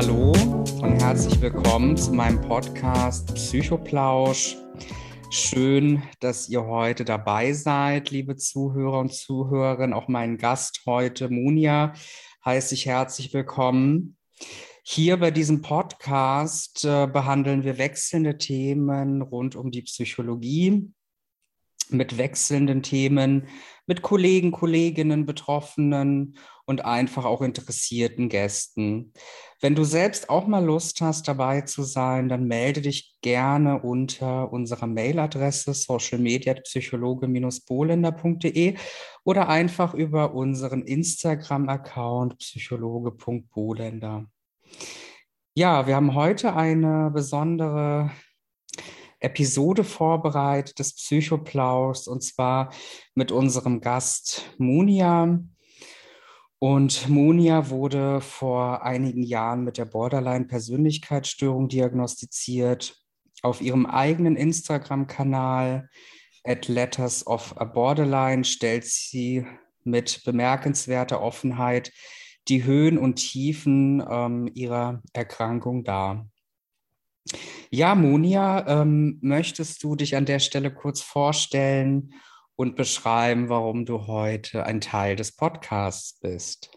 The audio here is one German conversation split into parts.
hallo und herzlich willkommen zu meinem Podcast Psychoplausch. Schön, dass ihr heute dabei seid, liebe Zuhörer und Zuhörerinnen. Auch meinen Gast heute, Munia, heiße ich herzlich willkommen. Hier bei diesem Podcast äh, behandeln wir wechselnde Themen rund um die Psychologie mit wechselnden Themen, mit Kollegen, Kolleginnen, Betroffenen und einfach auch interessierten Gästen. Wenn du selbst auch mal Lust hast, dabei zu sein, dann melde dich gerne unter unserer Mailadresse socialmedia-psychologe-bolender.de oder einfach über unseren Instagram-Account psychologe.bolender. Ja, wir haben heute eine besondere Episode vorbereitet des Psychoplaus und zwar mit unserem Gast Munia. Und Munia wurde vor einigen Jahren mit der Borderline-Persönlichkeitsstörung diagnostiziert. Auf ihrem eigenen Instagram-Kanal at Letters of a Borderline stellt sie mit bemerkenswerter Offenheit die Höhen und Tiefen ähm, ihrer Erkrankung dar. Ja, Monia, ähm, möchtest du dich an der Stelle kurz vorstellen und beschreiben, warum du heute ein Teil des Podcasts bist?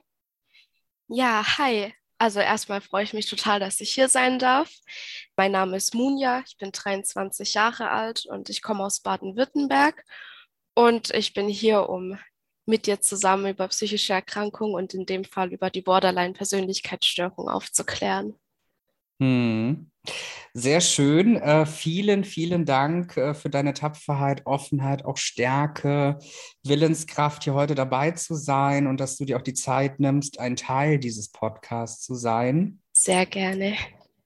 Ja, hi. Also erstmal freue ich mich total, dass ich hier sein darf. Mein Name ist Munja, ich bin 23 Jahre alt und ich komme aus Baden-Württemberg. Und ich bin hier, um mit dir zusammen über psychische Erkrankungen und in dem Fall über die Borderline-Persönlichkeitsstörung aufzuklären. Hm. Sehr schön. Äh, vielen, vielen Dank äh, für deine Tapferheit, Offenheit, auch Stärke, Willenskraft, hier heute dabei zu sein und dass du dir auch die Zeit nimmst, ein Teil dieses Podcasts zu sein. Sehr gerne.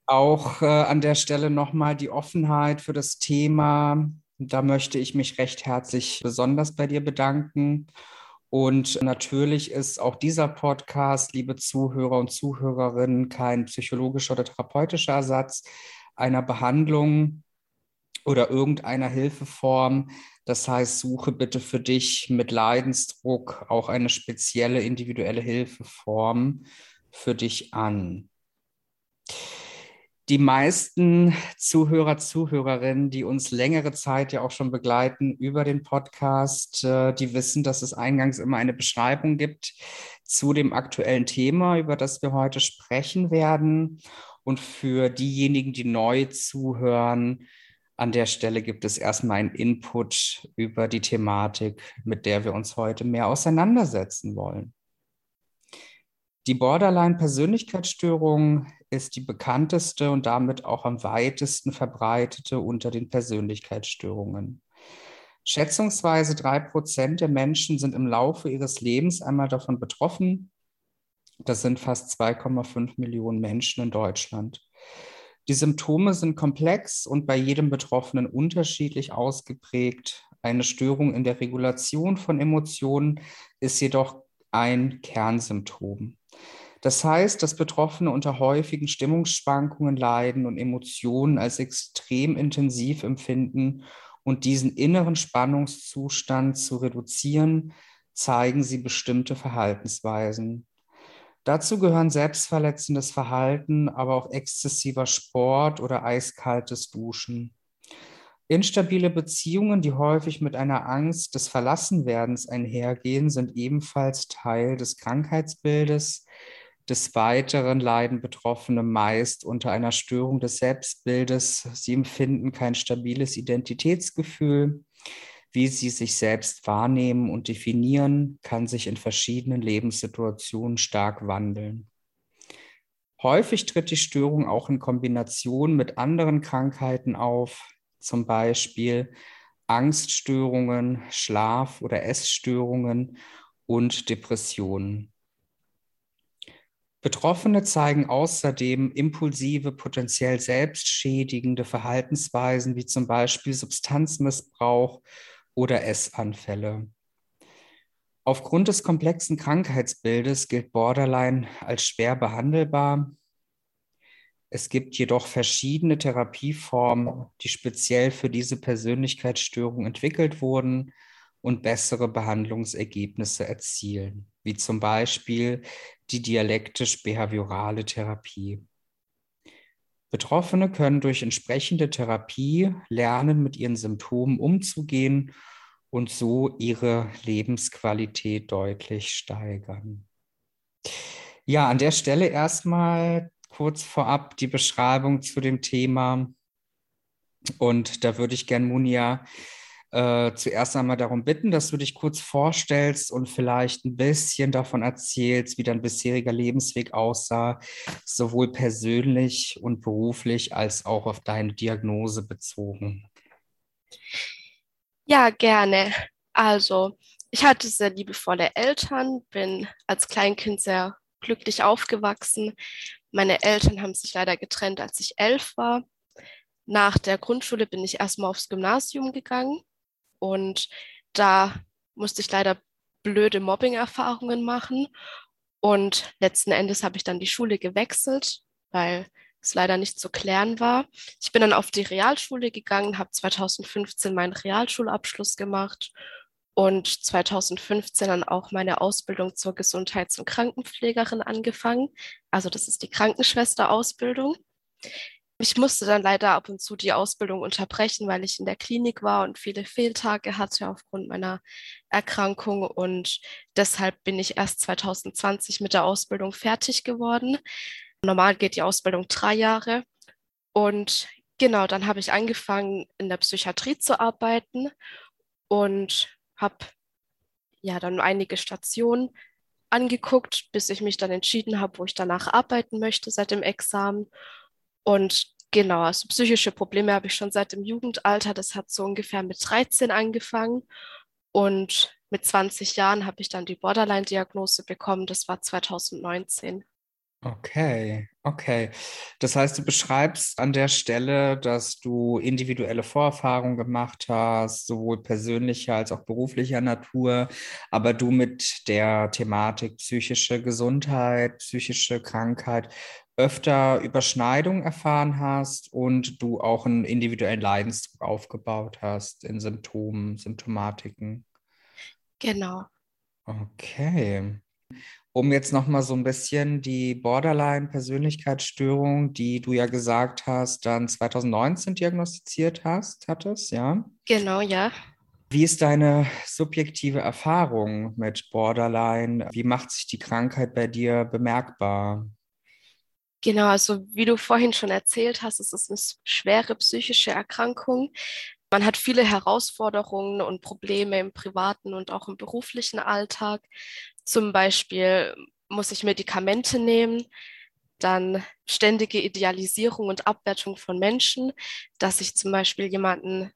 Auch äh, an der Stelle nochmal die Offenheit für das Thema. Da möchte ich mich recht herzlich besonders bei dir bedanken. Und natürlich ist auch dieser Podcast, liebe Zuhörer und Zuhörerinnen, kein psychologischer oder therapeutischer Ersatz einer Behandlung oder irgendeiner Hilfeform. Das heißt, suche bitte für dich mit Leidensdruck auch eine spezielle individuelle Hilfeform für dich an die meisten Zuhörer, Zuhörerinnen, die uns längere Zeit ja auch schon begleiten über den Podcast, äh, die wissen, dass es eingangs immer eine Beschreibung gibt zu dem aktuellen Thema, über das wir heute sprechen werden. Und für diejenigen, die neu zuhören, an der Stelle gibt es erstmal einen Input über die Thematik, mit der wir uns heute mehr auseinandersetzen wollen. Die Borderline-Persönlichkeitsstörung ist die bekannteste und damit auch am weitesten verbreitete unter den Persönlichkeitsstörungen. Schätzungsweise drei Prozent der Menschen sind im Laufe ihres Lebens einmal davon betroffen. Das sind fast 2,5 Millionen Menschen in Deutschland. Die Symptome sind komplex und bei jedem Betroffenen unterschiedlich ausgeprägt. Eine Störung in der Regulation von Emotionen ist jedoch ein Kernsymptom. Das heißt, dass Betroffene unter häufigen Stimmungsschwankungen leiden und Emotionen als extrem intensiv empfinden und diesen inneren Spannungszustand zu reduzieren, zeigen sie bestimmte Verhaltensweisen. Dazu gehören selbstverletzendes Verhalten, aber auch exzessiver Sport oder eiskaltes Duschen. Instabile Beziehungen, die häufig mit einer Angst des Verlassenwerdens einhergehen, sind ebenfalls Teil des Krankheitsbildes, des Weiteren leiden Betroffene meist unter einer Störung des Selbstbildes. Sie empfinden kein stabiles Identitätsgefühl. Wie sie sich selbst wahrnehmen und definieren, kann sich in verschiedenen Lebenssituationen stark wandeln. Häufig tritt die Störung auch in Kombination mit anderen Krankheiten auf, zum Beispiel Angststörungen, Schlaf- oder Essstörungen und Depressionen. Betroffene zeigen außerdem impulsive, potenziell selbstschädigende Verhaltensweisen wie zum Beispiel Substanzmissbrauch oder Essanfälle. Aufgrund des komplexen Krankheitsbildes gilt Borderline als schwer behandelbar. Es gibt jedoch verschiedene Therapieformen, die speziell für diese Persönlichkeitsstörung entwickelt wurden und bessere Behandlungsergebnisse erzielen, wie zum Beispiel die dialektisch-behaviorale Therapie. Betroffene können durch entsprechende Therapie lernen, mit ihren Symptomen umzugehen und so ihre Lebensqualität deutlich steigern. Ja, an der Stelle erstmal kurz vorab die Beschreibung zu dem Thema. Und da würde ich gern Munia äh, zuerst einmal darum bitten, dass du dich kurz vorstellst und vielleicht ein bisschen davon erzählst, wie dein bisheriger Lebensweg aussah, sowohl persönlich und beruflich als auch auf deine Diagnose bezogen. Ja, gerne. Also, ich hatte sehr liebevolle Eltern, bin als Kleinkind sehr glücklich aufgewachsen. Meine Eltern haben sich leider getrennt, als ich elf war. Nach der Grundschule bin ich erstmal aufs Gymnasium gegangen und da musste ich leider blöde Mobbing-Erfahrungen machen. Und letzten Endes habe ich dann die Schule gewechselt, weil es leider nicht zu klären war. Ich bin dann auf die Realschule gegangen, habe 2015 meinen Realschulabschluss gemacht und 2015 dann auch meine Ausbildung zur Gesundheits- und Krankenpflegerin angefangen. Also das ist die Krankenschwesterausbildung. Ich musste dann leider ab und zu die Ausbildung unterbrechen, weil ich in der Klinik war und viele Fehltage hatte aufgrund meiner Erkrankung. Und deshalb bin ich erst 2020 mit der Ausbildung fertig geworden. Normal geht die Ausbildung drei Jahre. Und genau, dann habe ich angefangen, in der Psychiatrie zu arbeiten und habe ja dann einige Stationen angeguckt, bis ich mich dann entschieden habe, wo ich danach arbeiten möchte seit dem Examen. Und genau, also psychische Probleme habe ich schon seit dem Jugendalter. Das hat so ungefähr mit 13 angefangen. Und mit 20 Jahren habe ich dann die Borderline-Diagnose bekommen. Das war 2019. Okay, okay. Das heißt, du beschreibst an der Stelle, dass du individuelle Vorerfahrungen gemacht hast, sowohl persönlicher als auch beruflicher Natur, aber du mit der Thematik psychische Gesundheit, psychische Krankheit öfter Überschneidungen erfahren hast und du auch einen individuellen Leidensdruck aufgebaut hast in Symptomen, Symptomatiken. Genau. Okay um jetzt nochmal so ein bisschen die Borderline-Persönlichkeitsstörung, die du ja gesagt hast, dann 2019 diagnostiziert hast, hattest, ja? Genau, ja. Wie ist deine subjektive Erfahrung mit Borderline? Wie macht sich die Krankheit bei dir bemerkbar? Genau, also wie du vorhin schon erzählt hast, es ist eine schwere psychische Erkrankung. Man hat viele Herausforderungen und Probleme im privaten und auch im beruflichen Alltag. Zum Beispiel muss ich Medikamente nehmen, dann ständige Idealisierung und Abwertung von Menschen, dass ich zum Beispiel jemanden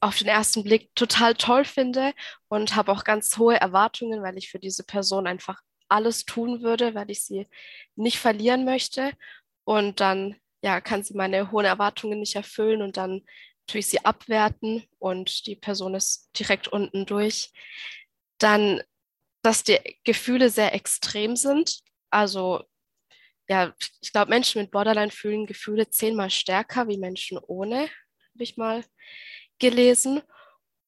auf den ersten Blick total toll finde und habe auch ganz hohe Erwartungen, weil ich für diese Person einfach alles tun würde, weil ich sie nicht verlieren möchte. Und dann ja, kann sie meine hohen Erwartungen nicht erfüllen und dann tue ich sie abwerten und die Person ist direkt unten durch. Dann dass die Gefühle sehr extrem sind. Also ja, ich glaube, Menschen mit Borderline fühlen Gefühle zehnmal stärker wie Menschen ohne, habe ich mal gelesen.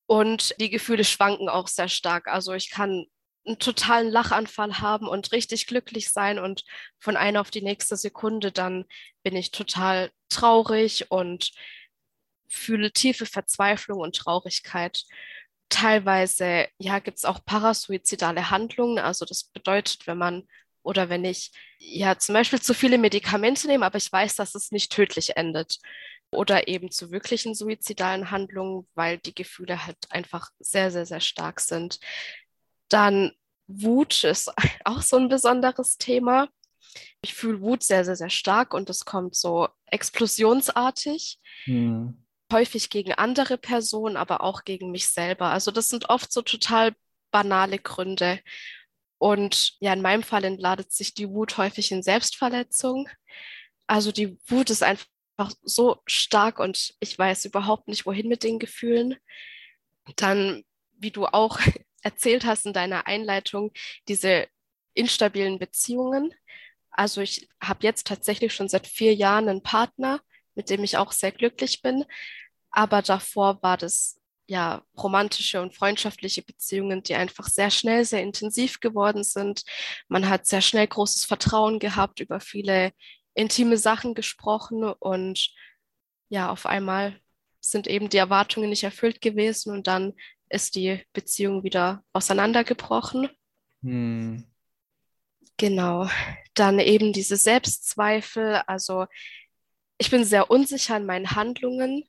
Und die Gefühle schwanken auch sehr stark. Also ich kann einen totalen Lachanfall haben und richtig glücklich sein und von einer auf die nächste Sekunde dann bin ich total traurig und fühle tiefe Verzweiflung und Traurigkeit teilweise, ja, gibt es auch parasuizidale Handlungen. Also das bedeutet, wenn man oder wenn ich ja zum Beispiel zu viele Medikamente nehme, aber ich weiß, dass es nicht tödlich endet. Oder eben zu wirklichen suizidalen Handlungen, weil die Gefühle halt einfach sehr, sehr, sehr stark sind. Dann Wut ist auch so ein besonderes Thema. Ich fühle Wut sehr, sehr, sehr stark und es kommt so explosionsartig. Hm häufig gegen andere Personen, aber auch gegen mich selber. Also das sind oft so total banale Gründe. Und ja, in meinem Fall entladet sich die Wut häufig in Selbstverletzung. Also die Wut ist einfach so stark und ich weiß überhaupt nicht, wohin mit den Gefühlen. Dann, wie du auch erzählt hast in deiner Einleitung, diese instabilen Beziehungen. Also ich habe jetzt tatsächlich schon seit vier Jahren einen Partner, mit dem ich auch sehr glücklich bin. Aber davor war das ja romantische und freundschaftliche Beziehungen, die einfach sehr schnell, sehr intensiv geworden sind. Man hat sehr schnell großes Vertrauen gehabt über viele intime Sachen gesprochen und ja, auf einmal sind eben die Erwartungen nicht erfüllt gewesen und dann ist die Beziehung wieder auseinandergebrochen. Hm. Genau. Dann eben diese Selbstzweifel. Also ich bin sehr unsicher in meinen Handlungen.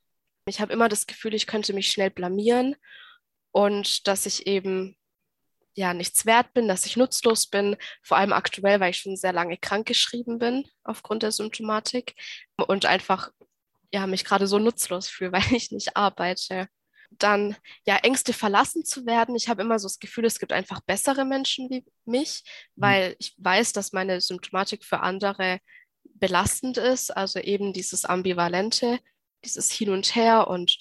Ich habe immer das Gefühl, ich könnte mich schnell blamieren und dass ich eben ja nichts wert bin, dass ich nutzlos bin, vor allem aktuell, weil ich schon sehr lange krankgeschrieben bin aufgrund der Symptomatik und einfach ja mich gerade so nutzlos fühle, weil ich nicht arbeite. Dann ja Ängste verlassen zu werden. Ich habe immer so das Gefühl, es gibt einfach bessere Menschen wie mich, mhm. weil ich weiß, dass meine Symptomatik für andere belastend ist, also eben dieses ambivalente, dieses Hin und Her und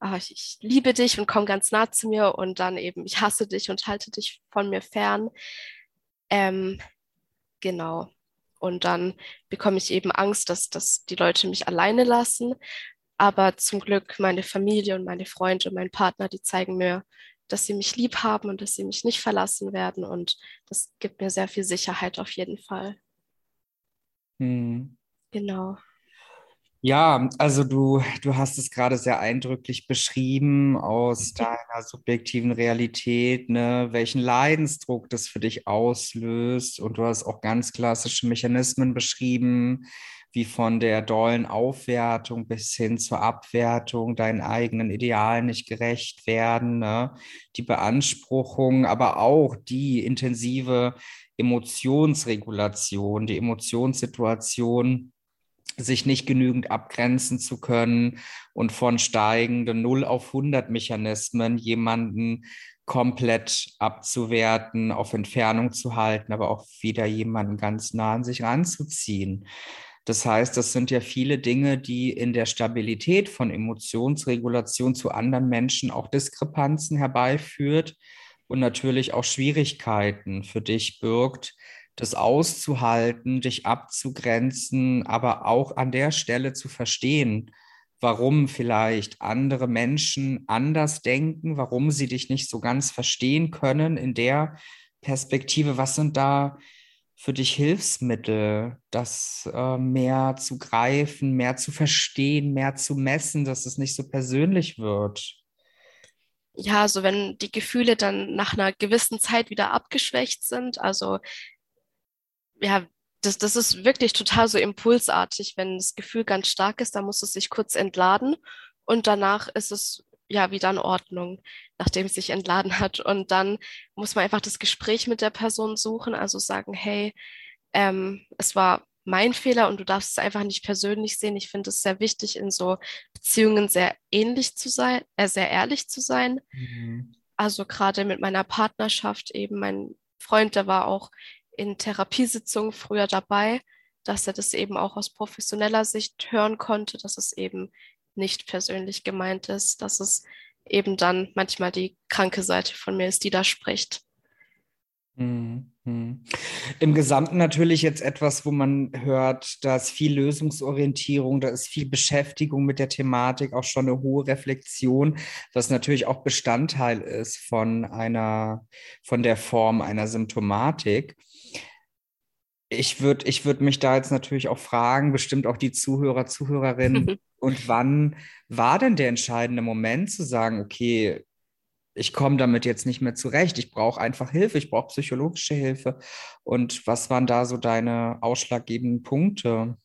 ah, ich, ich, liebe dich und komm ganz nah zu mir und dann eben, ich hasse dich und halte dich von mir fern. Ähm, genau. Und dann bekomme ich eben Angst, dass, dass die Leute mich alleine lassen. Aber zum Glück meine Familie und meine Freunde und mein Partner, die zeigen mir, dass sie mich lieb haben und dass sie mich nicht verlassen werden. Und das gibt mir sehr viel Sicherheit auf jeden Fall. Hm. Genau. Ja, also du, du hast es gerade sehr eindrücklich beschrieben aus deiner subjektiven Realität, ne, welchen Leidensdruck das für dich auslöst. Und du hast auch ganz klassische Mechanismen beschrieben, wie von der dollen Aufwertung bis hin zur Abwertung, deinen eigenen Idealen nicht gerecht werden, ne? die Beanspruchung, aber auch die intensive Emotionsregulation, die Emotionssituation sich nicht genügend abgrenzen zu können und von steigenden 0 auf 100 Mechanismen jemanden komplett abzuwerten, auf Entfernung zu halten, aber auch wieder jemanden ganz nah an sich ranzuziehen. Das heißt, das sind ja viele Dinge, die in der Stabilität von Emotionsregulation zu anderen Menschen auch Diskrepanzen herbeiführt und natürlich auch Schwierigkeiten für dich birgt, das auszuhalten, dich abzugrenzen, aber auch an der Stelle zu verstehen, warum vielleicht andere Menschen anders denken, warum sie dich nicht so ganz verstehen können in der Perspektive. Was sind da für dich Hilfsmittel, das äh, mehr zu greifen, mehr zu verstehen, mehr zu messen, dass es nicht so persönlich wird? Ja, also wenn die Gefühle dann nach einer gewissen Zeit wieder abgeschwächt sind, also ja, das, das ist wirklich total so impulsartig. Wenn das Gefühl ganz stark ist, dann muss es sich kurz entladen und danach ist es ja wieder in Ordnung, nachdem es sich entladen hat. Und dann muss man einfach das Gespräch mit der Person suchen, also sagen, hey, ähm, es war mein Fehler und du darfst es einfach nicht persönlich sehen. Ich finde es sehr wichtig, in so Beziehungen sehr ähnlich zu sein, äh, sehr ehrlich zu sein. Mhm. Also gerade mit meiner Partnerschaft eben, mein Freund, der war auch in Therapiesitzungen früher dabei, dass er das eben auch aus professioneller Sicht hören konnte, dass es eben nicht persönlich gemeint ist, dass es eben dann manchmal die kranke Seite von mir ist, die da spricht. Mhm. Im Gesamten natürlich jetzt etwas, wo man hört, da ist viel Lösungsorientierung, da ist viel Beschäftigung mit der Thematik, auch schon eine hohe Reflexion, was natürlich auch Bestandteil ist von einer, von der Form einer Symptomatik. Ich würde ich würd mich da jetzt natürlich auch fragen, bestimmt auch die Zuhörer, Zuhörerinnen, und wann war denn der entscheidende Moment zu sagen, okay, ich komme damit jetzt nicht mehr zurecht, ich brauche einfach Hilfe, ich brauche psychologische Hilfe. Und was waren da so deine ausschlaggebenden Punkte?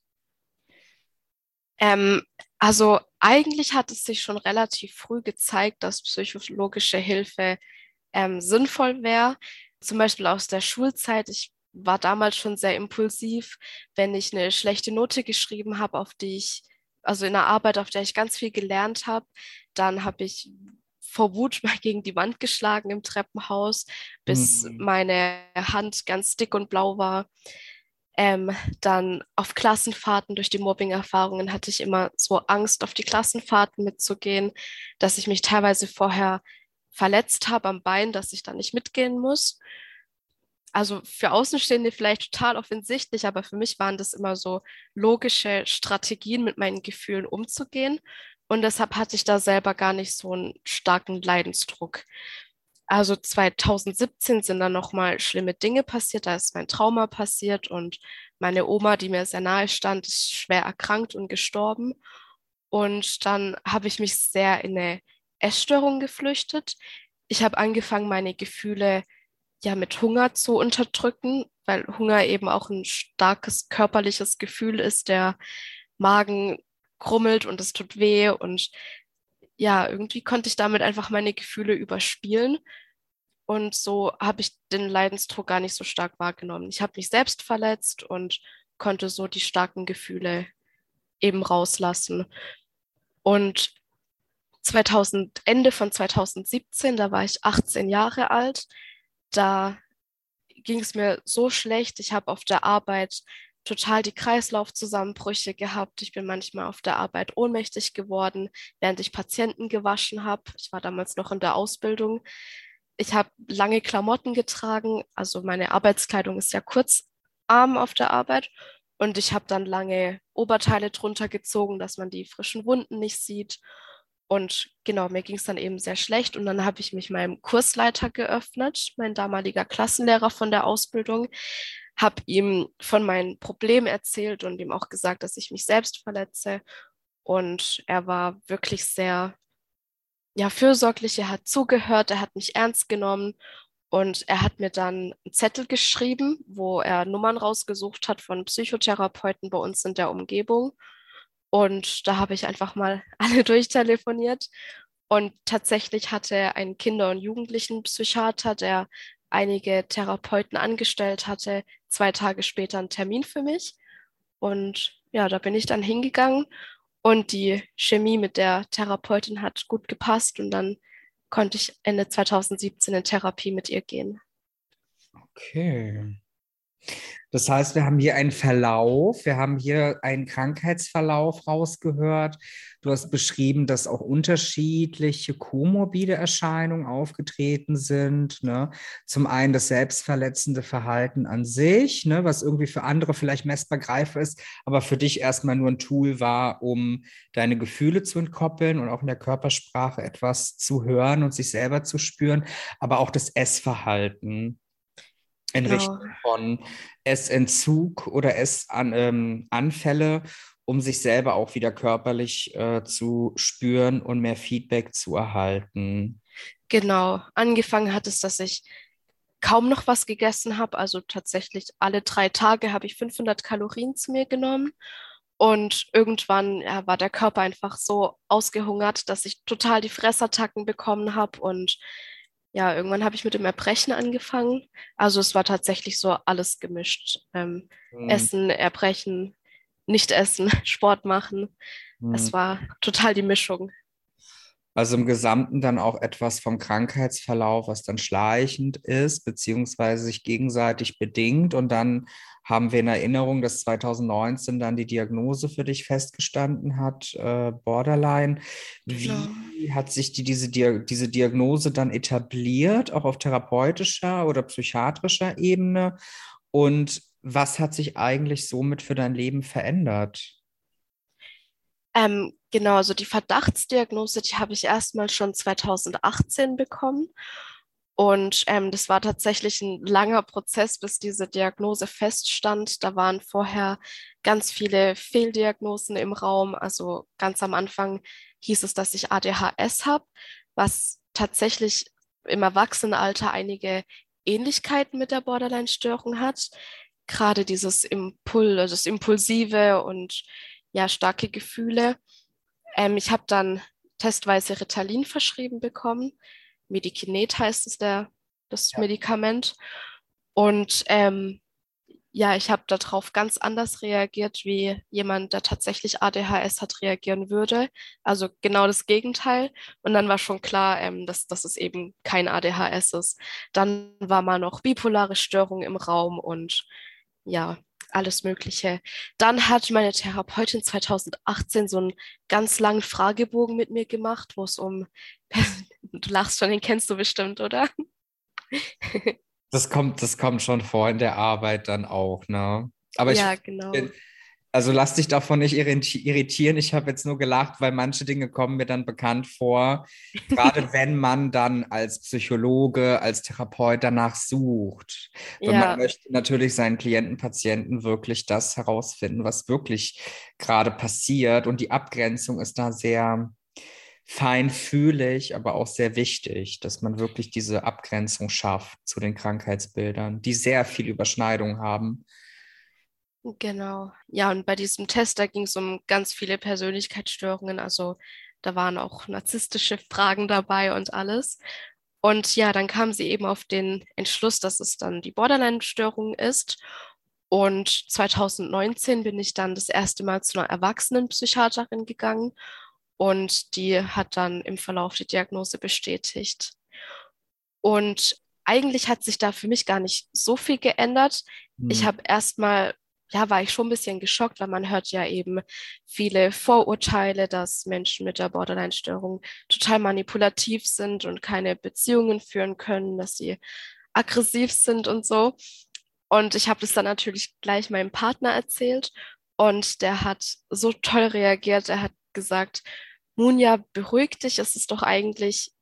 Ähm, also eigentlich hat es sich schon relativ früh gezeigt, dass psychologische Hilfe ähm, sinnvoll wäre. Zum Beispiel aus der Schulzeit. Ich war damals schon sehr impulsiv, wenn ich eine schlechte Note geschrieben habe, auf die ich, also in einer Arbeit, auf der ich ganz viel gelernt habe, dann habe ich vor Wut mal gegen die Wand geschlagen im Treppenhaus, bis mhm. meine Hand ganz dick und blau war. Ähm, dann auf Klassenfahrten durch die Mobbing-Erfahrungen hatte ich immer so Angst, auf die Klassenfahrten mitzugehen, dass ich mich teilweise vorher verletzt habe am Bein, dass ich da nicht mitgehen muss also für Außenstehende vielleicht total offensichtlich, aber für mich waren das immer so logische Strategien, mit meinen Gefühlen umzugehen. Und deshalb hatte ich da selber gar nicht so einen starken Leidensdruck. Also 2017 sind dann nochmal schlimme Dinge passiert, da ist mein Trauma passiert und meine Oma, die mir sehr nahe stand, ist schwer erkrankt und gestorben. Und dann habe ich mich sehr in eine Essstörung geflüchtet. Ich habe angefangen, meine Gefühle ja mit Hunger zu unterdrücken, weil Hunger eben auch ein starkes körperliches Gefühl ist. Der Magen krummelt und es tut weh und ja, irgendwie konnte ich damit einfach meine Gefühle überspielen. Und so habe ich den Leidensdruck gar nicht so stark wahrgenommen. Ich habe mich selbst verletzt und konnte so die starken Gefühle eben rauslassen. Und 2000, Ende von 2017, da war ich 18 Jahre alt, da ging es mir so schlecht. Ich habe auf der Arbeit total die Kreislaufzusammenbrüche gehabt. Ich bin manchmal auf der Arbeit ohnmächtig geworden, während ich Patienten gewaschen habe. Ich war damals noch in der Ausbildung. Ich habe lange Klamotten getragen, also meine Arbeitskleidung ist ja kurzarm auf der Arbeit und ich habe dann lange Oberteile drunter gezogen, dass man die frischen Wunden nicht sieht. Und genau, mir ging es dann eben sehr schlecht. Und dann habe ich mich meinem Kursleiter geöffnet, mein damaliger Klassenlehrer von der Ausbildung, habe ihm von meinen Problemen erzählt und ihm auch gesagt, dass ich mich selbst verletze. Und er war wirklich sehr ja, fürsorglich, er hat zugehört, er hat mich ernst genommen und er hat mir dann einen Zettel geschrieben, wo er Nummern rausgesucht hat von Psychotherapeuten bei uns in der Umgebung. Und da habe ich einfach mal alle durchtelefoniert. Und tatsächlich hatte ein Kinder- und Jugendlichenpsychiater, der einige Therapeuten angestellt hatte, zwei Tage später einen Termin für mich. Und ja, da bin ich dann hingegangen und die Chemie mit der Therapeutin hat gut gepasst und dann konnte ich Ende 2017 in Therapie mit ihr gehen. Okay. Das heißt, wir haben hier einen Verlauf, wir haben hier einen Krankheitsverlauf rausgehört. Du hast beschrieben, dass auch unterschiedliche komorbide Erscheinungen aufgetreten sind. Ne? Zum einen das selbstverletzende Verhalten an sich, ne? was irgendwie für andere vielleicht messbar greifbar ist, aber für dich erstmal nur ein Tool war, um deine Gefühle zu entkoppeln und auch in der Körpersprache etwas zu hören und sich selber zu spüren, aber auch das Essverhalten in genau. Richtung von Essentzug oder Essanfälle, ähm, um sich selber auch wieder körperlich äh, zu spüren und mehr Feedback zu erhalten. Genau. Angefangen hat es, dass ich kaum noch was gegessen habe. Also tatsächlich alle drei Tage habe ich 500 Kalorien zu mir genommen. Und irgendwann ja, war der Körper einfach so ausgehungert, dass ich total die Fressattacken bekommen habe und ja, irgendwann habe ich mit dem Erbrechen angefangen. Also es war tatsächlich so alles gemischt. Ähm, mhm. Essen, Erbrechen, nicht essen, Sport machen. Mhm. Es war total die Mischung. Also im Gesamten dann auch etwas vom Krankheitsverlauf, was dann schleichend ist, beziehungsweise sich gegenseitig bedingt. Und dann haben wir in Erinnerung, dass 2019 dann die Diagnose für dich festgestanden hat, äh, Borderline. Wie genau. hat sich die, diese, diese Diagnose dann etabliert, auch auf therapeutischer oder psychiatrischer Ebene? Und was hat sich eigentlich somit für dein Leben verändert? Ähm, genau, also die Verdachtsdiagnose, die habe ich erstmal schon 2018 bekommen. Und ähm, das war tatsächlich ein langer Prozess, bis diese Diagnose feststand. Da waren vorher ganz viele Fehldiagnosen im Raum. Also ganz am Anfang hieß es, dass ich ADHS habe, was tatsächlich im Erwachsenenalter einige Ähnlichkeiten mit der Borderline-Störung hat. Gerade dieses Impul, das Impulsive und ja, starke Gefühle. Ähm, ich habe dann testweise Ritalin verschrieben bekommen. Medikinet heißt es der, das ja. Medikament. Und ähm, ja, ich habe darauf ganz anders reagiert, wie jemand, der tatsächlich ADHS hat, reagieren würde. Also genau das Gegenteil. Und dann war schon klar, ähm, dass, dass es eben kein ADHS ist. Dann war mal noch bipolare Störung im Raum und ja, alles Mögliche. Dann hat meine Therapeutin 2018 so einen ganz langen Fragebogen mit mir gemacht, wo es um, du lachst schon, den kennst du bestimmt, oder? das kommt, das kommt schon vor in der Arbeit dann auch, ne? Aber ja, genau. Bin, Also lass dich davon nicht irritieren. Ich habe jetzt nur gelacht, weil manche Dinge kommen mir dann bekannt vor. Gerade wenn man dann als Psychologe, als Therapeut danach sucht. Wenn ja. man möchte natürlich seinen Klienten, Patienten wirklich das herausfinden, was wirklich gerade passiert. Und die Abgrenzung ist da sehr feinfühlig, aber auch sehr wichtig, dass man wirklich diese Abgrenzung schafft zu den Krankheitsbildern, die sehr viel Überschneidung haben Genau. Ja, und bei diesem Test, da ging es um ganz viele Persönlichkeitsstörungen. Also da waren auch narzisstische Fragen dabei und alles. Und ja, dann kam sie eben auf den Entschluss, dass es dann die Borderline-Störung ist. Und 2019 bin ich dann das erste Mal zu einer Erwachsenenpsychiaterin gegangen und die hat dann im Verlauf die Diagnose bestätigt. Und eigentlich hat sich da für mich gar nicht so viel geändert. Mhm. Ich habe erstmal ja, war ich schon ein bisschen geschockt, weil man hört ja eben viele Vorurteile, dass Menschen mit der Borderline-Störung total manipulativ sind und keine Beziehungen führen können, dass sie aggressiv sind und so. Und ich habe das dann natürlich gleich meinem Partner erzählt und der hat so toll reagiert. Er hat gesagt, Munja, beruhig dich, es ist doch eigentlich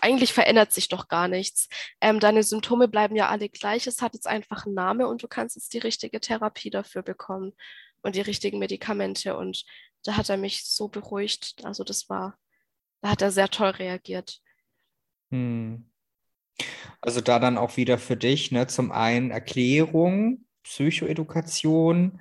eigentlich verändert sich doch gar nichts. Ähm, deine Symptome bleiben ja alle gleich. Es hat jetzt einfach einen Namen und du kannst jetzt die richtige Therapie dafür bekommen und die richtigen Medikamente. Und da hat er mich so beruhigt. Also das war, da hat er sehr toll reagiert. Hm. Also da dann auch wieder für dich, ne, zum einen Erklärung, Psychoedukation,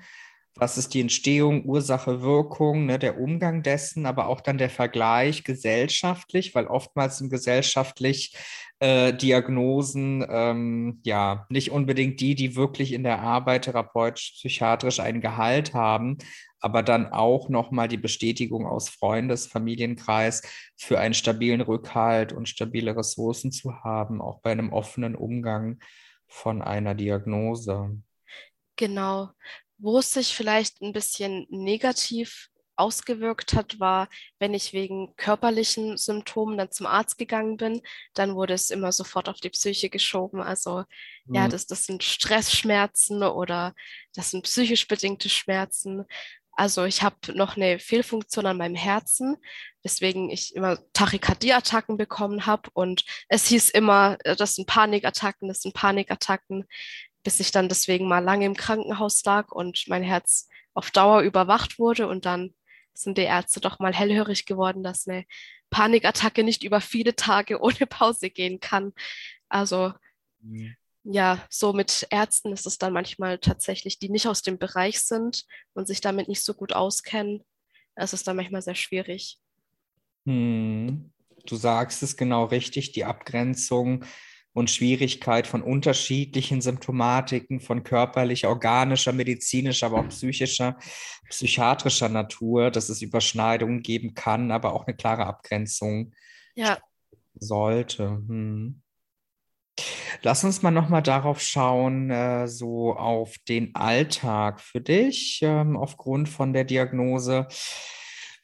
was ist die Entstehung, Ursache, Wirkung, ne, der Umgang dessen, aber auch dann der Vergleich gesellschaftlich, weil oftmals sind gesellschaftlich äh, Diagnosen ähm, ja nicht unbedingt die, die wirklich in der Arbeit therapeutisch, psychiatrisch einen Gehalt haben, aber dann auch nochmal die Bestätigung aus Freundes, Familienkreis für einen stabilen Rückhalt und stabile Ressourcen zu haben, auch bei einem offenen Umgang von einer Diagnose. Genau. Wo es sich vielleicht ein bisschen negativ ausgewirkt hat, war, wenn ich wegen körperlichen Symptomen dann zum Arzt gegangen bin, dann wurde es immer sofort auf die Psyche geschoben. Also mhm. ja, das, das sind Stressschmerzen oder das sind psychisch bedingte Schmerzen. Also ich habe noch eine Fehlfunktion an meinem Herzen, weswegen ich immer Tachykardie-Attacken bekommen habe. Und es hieß immer, äh, das sind Panikattacken, das sind Panikattacken bis ich dann deswegen mal lange im Krankenhaus lag und mein Herz auf Dauer überwacht wurde. Und dann sind die Ärzte doch mal hellhörig geworden, dass eine Panikattacke nicht über viele Tage ohne Pause gehen kann. Also mhm. ja, so mit Ärzten ist es dann manchmal tatsächlich, die nicht aus dem Bereich sind und sich damit nicht so gut auskennen. Es ist dann manchmal sehr schwierig. Hm. Du sagst es genau richtig, die Abgrenzung und Schwierigkeit von unterschiedlichen Symptomatiken, von körperlicher, organischer, medizinischer, aber auch psychischer, psychiatrischer Natur, dass es Überschneidungen geben kann, aber auch eine klare Abgrenzung ja. sollte. Hm. Lass uns mal nochmal darauf schauen, äh, so auf den Alltag für dich ähm, aufgrund von der Diagnose.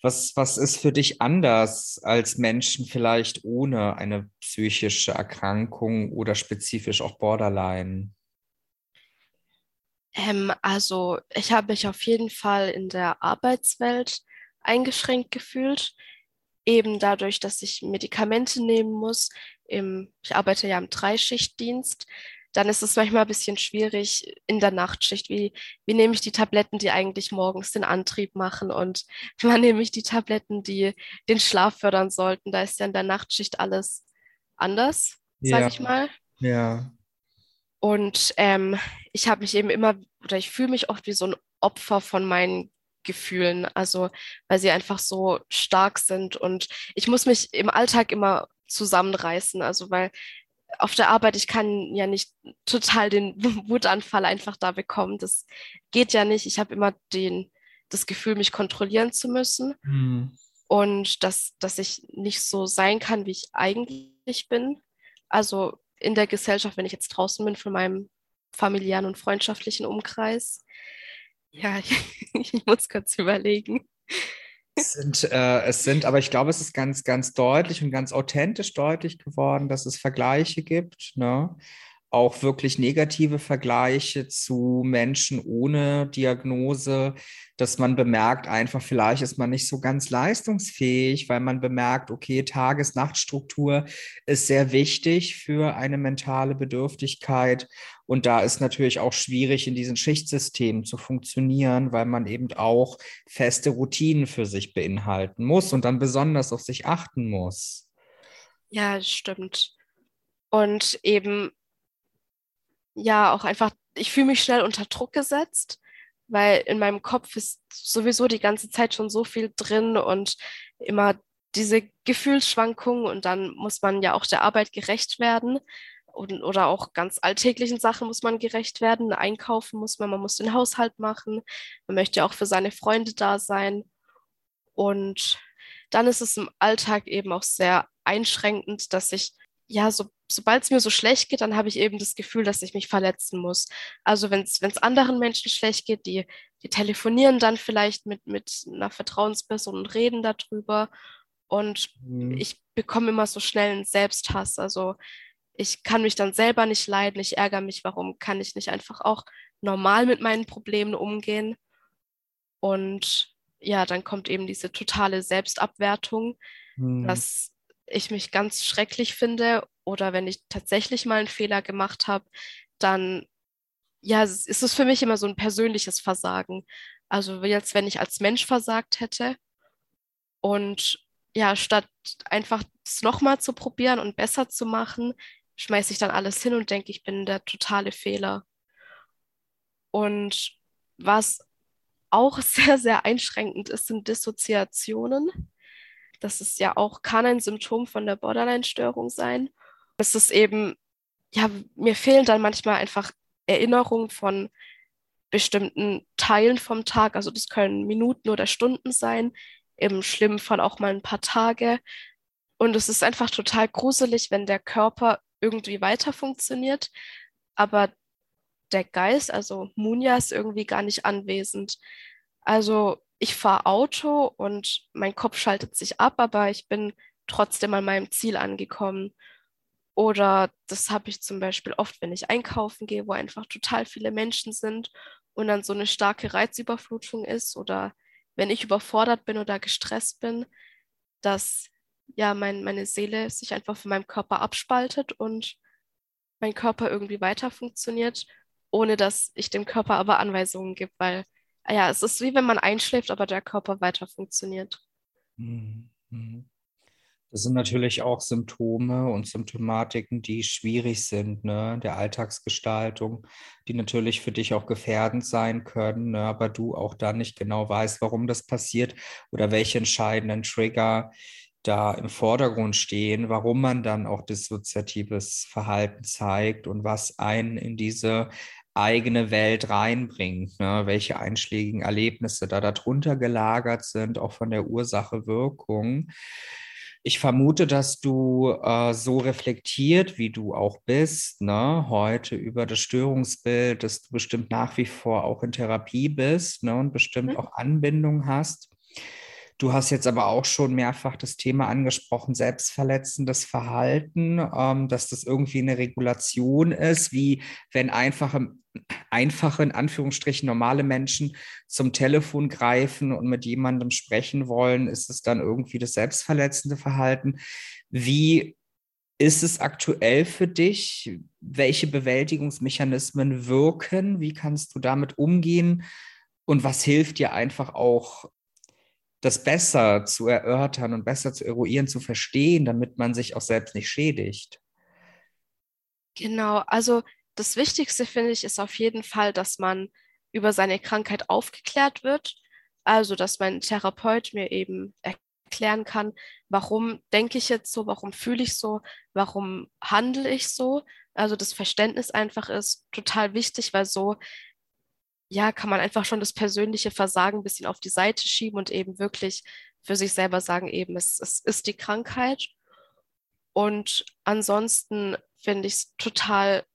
Was, was ist für dich anders als Menschen vielleicht ohne eine psychische Erkrankung oder spezifisch auch Borderline? Ähm, also ich habe mich auf jeden Fall in der Arbeitswelt eingeschränkt gefühlt, eben dadurch, dass ich Medikamente nehmen muss. Im, ich arbeite ja im Dreischichtdienst dann ist es manchmal ein bisschen schwierig in der Nachtschicht. Wie, wie nehme ich die Tabletten, die eigentlich morgens den Antrieb machen und wann nehme ich die Tabletten, die den Schlaf fördern sollten? Da ist ja in der Nachtschicht alles anders, sage ja. ich mal. Ja. Und ähm, ich habe mich eben immer, oder ich fühle mich oft wie so ein Opfer von meinen Gefühlen, also weil sie einfach so stark sind und ich muss mich im Alltag immer zusammenreißen, also weil auf der Arbeit, ich kann ja nicht total den Wutanfall einfach da bekommen. Das geht ja nicht. Ich habe immer den, das Gefühl, mich kontrollieren zu müssen. Mhm. Und dass, dass ich nicht so sein kann, wie ich eigentlich bin. Also in der Gesellschaft, wenn ich jetzt draußen bin von meinem familiären und freundschaftlichen Umkreis. Ja, ich, ich muss kurz überlegen. Es sind, äh, es sind, aber ich glaube, es ist ganz, ganz deutlich und ganz authentisch deutlich geworden, dass es Vergleiche gibt. Ne? Auch wirklich negative Vergleiche zu Menschen ohne Diagnose, dass man bemerkt, einfach vielleicht ist man nicht so ganz leistungsfähig, weil man bemerkt, okay, Tages-Nacht-Struktur ist sehr wichtig für eine mentale Bedürftigkeit. Und da ist natürlich auch schwierig, in diesen Schichtsystemen zu funktionieren, weil man eben auch feste Routinen für sich beinhalten muss und dann besonders auf sich achten muss. Ja, stimmt. Und eben ja auch einfach, ich fühle mich schnell unter Druck gesetzt, weil in meinem Kopf ist sowieso die ganze Zeit schon so viel drin und immer diese Gefühlsschwankungen und dann muss man ja auch der Arbeit gerecht werden und, oder auch ganz alltäglichen Sachen muss man gerecht werden. Einkaufen muss man, man muss den Haushalt machen, man möchte auch für seine Freunde da sein und dann ist es im Alltag eben auch sehr einschränkend, dass ich ja so sobald es mir so schlecht geht, dann habe ich eben das Gefühl, dass ich mich verletzen muss. Also wenn es anderen Menschen schlecht geht, die, die telefonieren dann vielleicht mit, mit einer Vertrauensperson und reden darüber. Und mhm. ich bekomme immer so schnell einen Selbsthass. Also ich kann mich dann selber nicht leiden, ich ärgere mich, warum kann ich nicht einfach auch normal mit meinen Problemen umgehen. Und ja, dann kommt eben diese totale Selbstabwertung, mhm. dass ich mich ganz schrecklich finde oder wenn ich tatsächlich mal einen Fehler gemacht habe, dann ja, ist es für mich immer so ein persönliches Versagen. Also jetzt, wenn ich als Mensch versagt hätte und ja, statt einfach es nochmal zu probieren und besser zu machen, schmeiße ich dann alles hin und denke, ich bin der totale Fehler. Und was auch sehr, sehr einschränkend ist, sind Dissoziationen. Das ist ja auch, kann ein Symptom von der Borderline-Störung sein. Es ist eben, ja, mir fehlen dann manchmal einfach Erinnerungen von bestimmten Teilen vom Tag. Also das können Minuten oder Stunden sein, im schlimmen Fall auch mal ein paar Tage. Und es ist einfach total gruselig, wenn der Körper irgendwie weiter funktioniert, aber der Geist, also Munja, ist irgendwie gar nicht anwesend. Also ich fahre Auto und mein Kopf schaltet sich ab, aber ich bin trotzdem an meinem Ziel angekommen. Oder das habe ich zum Beispiel oft, wenn ich einkaufen gehe, wo einfach total viele Menschen sind und dann so eine starke Reizüberflutung ist. Oder wenn ich überfordert bin oder gestresst bin, dass ja mein, meine Seele sich einfach von meinem Körper abspaltet und mein Körper irgendwie weiter funktioniert, ohne dass ich dem Körper aber Anweisungen gebe, weil ja, es ist wie wenn man einschläft, aber der Körper weiter funktioniert. Mhm. Das sind natürlich auch Symptome und Symptomatiken, die schwierig sind, ne, der Alltagsgestaltung, die natürlich für dich auch gefährdend sein können, ne, aber du auch dann nicht genau weißt, warum das passiert oder welche entscheidenden Trigger da im Vordergrund stehen, warum man dann auch dissoziatives Verhalten zeigt und was einen in diese eigene Welt reinbringt, ne? welche einschlägigen Erlebnisse da darunter gelagert sind, auch von der Ursache-Wirkung. Ich vermute, dass du äh, so reflektiert, wie du auch bist, ne, heute über das Störungsbild, dass du bestimmt nach wie vor auch in Therapie bist ne, und bestimmt mhm. auch Anbindung hast. Du hast jetzt aber auch schon mehrfach das Thema angesprochen, selbstverletzendes Verhalten, ähm, dass das irgendwie eine Regulation ist, wie wenn einfache, einfache, in Anführungsstrichen, normale Menschen zum Telefon greifen und mit jemandem sprechen wollen, ist es dann irgendwie das selbstverletzende Verhalten. Wie ist es aktuell für dich? Welche Bewältigungsmechanismen wirken? Wie kannst du damit umgehen? Und was hilft dir einfach auch das besser zu erörtern und besser zu eruieren, zu verstehen, damit man sich auch selbst nicht schädigt. Genau, also das Wichtigste finde ich ist auf jeden Fall, dass man über seine Krankheit aufgeklärt wird. Also, dass mein Therapeut mir eben erklären kann, warum denke ich jetzt so, warum fühle ich so, warum handle ich so. Also das Verständnis einfach ist total wichtig, weil so ja, kann man einfach schon das persönliche Versagen ein bisschen auf die Seite schieben und eben wirklich für sich selber sagen, eben, es, es ist die Krankheit. Und ansonsten finde ich es total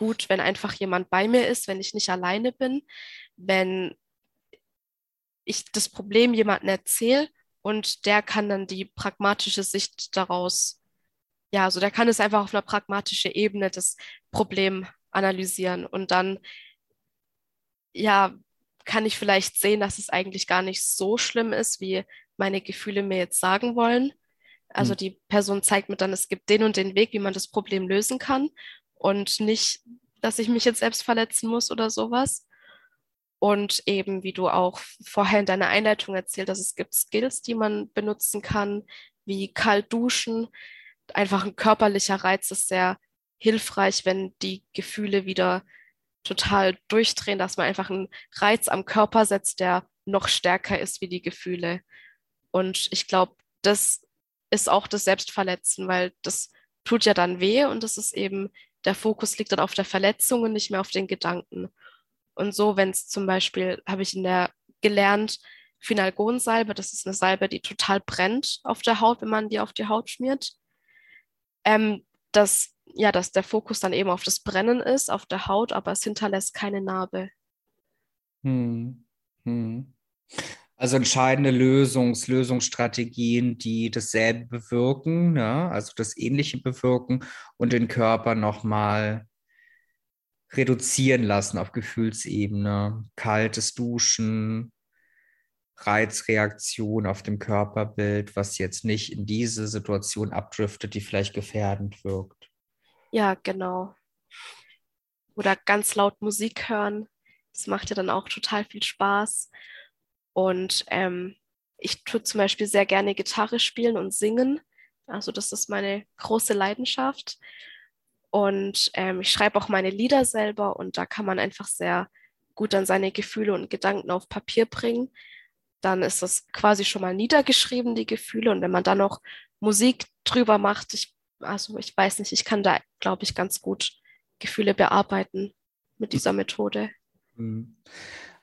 gut, wenn einfach jemand bei mir ist, wenn ich nicht alleine bin, wenn ich das Problem jemandem erzähle und der kann dann die pragmatische Sicht daraus ja, also der kann es einfach auf einer pragmatischen Ebene das Problem analysieren und dann, ja, kann ich vielleicht sehen, dass es eigentlich gar nicht so schlimm ist, wie meine Gefühle mir jetzt sagen wollen. Also mhm. die Person zeigt mir dann, es gibt den und den Weg, wie man das Problem lösen kann und nicht, dass ich mich jetzt selbst verletzen muss oder sowas. Und eben, wie du auch vorher in deiner Einleitung erzählt hast, es gibt Skills, die man benutzen kann, wie kalt duschen. Einfach ein körperlicher Reiz ist sehr hilfreich, wenn die Gefühle wieder total durchdrehen, dass man einfach einen Reiz am Körper setzt, der noch stärker ist wie die Gefühle. Und ich glaube, das ist auch das Selbstverletzen, weil das tut ja dann weh und das ist eben, der Fokus liegt dann auf der Verletzung und nicht mehr auf den Gedanken. Und so, wenn es zum Beispiel, habe ich in der gelernt, Finalgonsalbe, das ist eine Salbe, die total brennt auf der Haut, wenn man die auf die Haut schmiert. Ähm, dass, ja, dass der Fokus dann eben auf das Brennen ist, auf der Haut, aber es hinterlässt keine Narbe. Hm. Hm. Also entscheidende Lösungs Lösungsstrategien, die dasselbe bewirken, ne? also das Ähnliche bewirken und den Körper nochmal reduzieren lassen auf Gefühlsebene. Kaltes Duschen, Reizreaktion auf dem Körperbild, was jetzt nicht in diese Situation abdriftet, die vielleicht gefährdend wirkt. Ja, genau. Oder ganz laut Musik hören. Das macht ja dann auch total viel Spaß. Und ähm, ich tue zum Beispiel sehr gerne Gitarre spielen und singen. Also das ist meine große Leidenschaft. Und ähm, ich schreibe auch meine Lieder selber und da kann man einfach sehr gut dann seine Gefühle und Gedanken auf Papier bringen. Dann ist das quasi schon mal niedergeschrieben, die Gefühle. Und wenn man dann noch Musik drüber macht, ich, also ich weiß nicht, ich kann da, glaube ich, ganz gut Gefühle bearbeiten mit dieser Methode. Mhm.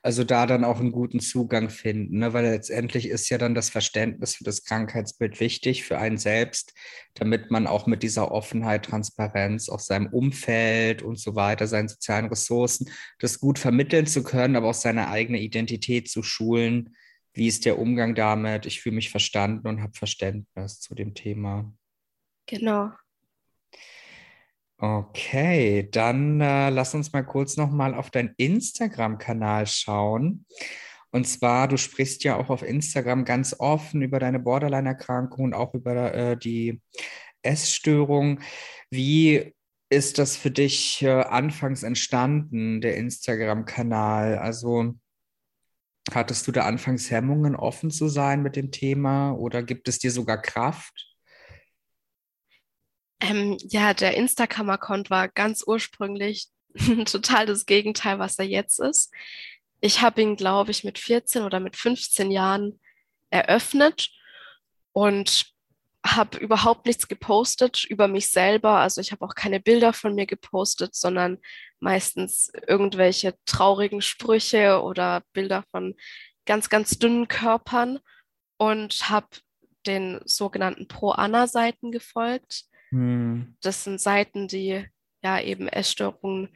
Also da dann auch einen guten Zugang finden, ne? weil letztendlich ist ja dann das Verständnis für das Krankheitsbild wichtig für einen selbst, damit man auch mit dieser Offenheit, Transparenz auch seinem Umfeld und so weiter, seinen sozialen Ressourcen, das gut vermitteln zu können, aber auch seine eigene Identität zu schulen. Wie ist der Umgang damit? Ich fühle mich verstanden und habe Verständnis zu dem Thema. Genau. Okay, dann äh, lass uns mal kurz nochmal auf deinen Instagram-Kanal schauen. Und zwar, du sprichst ja auch auf Instagram ganz offen über deine Borderline-Erkrankung und auch über äh, die Essstörung. Wie ist das für dich äh, anfangs entstanden, der Instagram-Kanal? Also hattest du da anfangs Hemmungen, offen zu sein mit dem Thema oder gibt es dir sogar Kraft? Ähm, ja, der Instagram-Account war ganz ursprünglich total das Gegenteil, was er jetzt ist. Ich habe ihn, glaube ich, mit 14 oder mit 15 Jahren eröffnet und habe überhaupt nichts gepostet über mich selber. Also ich habe auch keine Bilder von mir gepostet, sondern meistens irgendwelche traurigen Sprüche oder Bilder von ganz, ganz dünnen Körpern und habe den sogenannten Pro-Anna-Seiten gefolgt. Hm. Das sind Seiten, die ja eben Essstörungen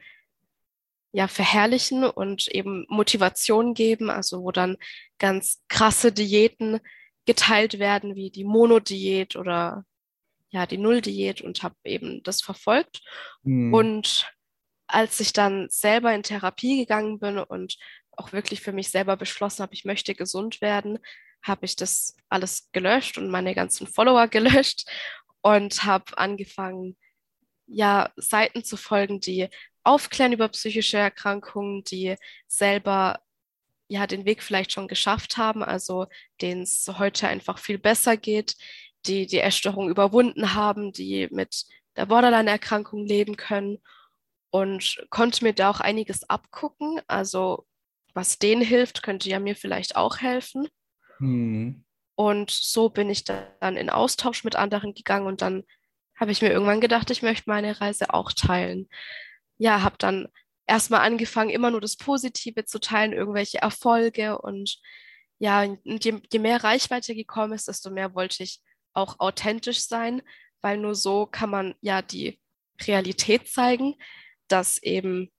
ja verherrlichen und eben Motivation geben, also wo dann ganz krasse Diäten geteilt werden, wie die Mono-Diät oder ja die Null-Diät und habe eben das verfolgt. Hm. Und als ich dann selber in Therapie gegangen bin und auch wirklich für mich selber beschlossen habe, ich möchte gesund werden, habe ich das alles gelöscht und meine ganzen Follower gelöscht und habe angefangen, ja, Seiten zu folgen, die aufklären über psychische Erkrankungen, die selber ja den Weg vielleicht schon geschafft haben, also denen es heute einfach viel besser geht, die die Essstörung überwunden haben, die mit der Borderline-Erkrankung leben können und konnte mir da auch einiges abgucken. Also was denen hilft, könnte ja mir vielleicht auch helfen. Hm. Und so bin ich dann in Austausch mit anderen gegangen und dann habe ich mir irgendwann gedacht, ich möchte meine Reise auch teilen. Ja, habe dann erstmal angefangen, immer nur das Positive zu teilen, irgendwelche Erfolge und ja, je, je mehr Reichweite gekommen ist, desto mehr wollte ich auch authentisch sein, weil nur so kann man ja die Realität zeigen, dass eben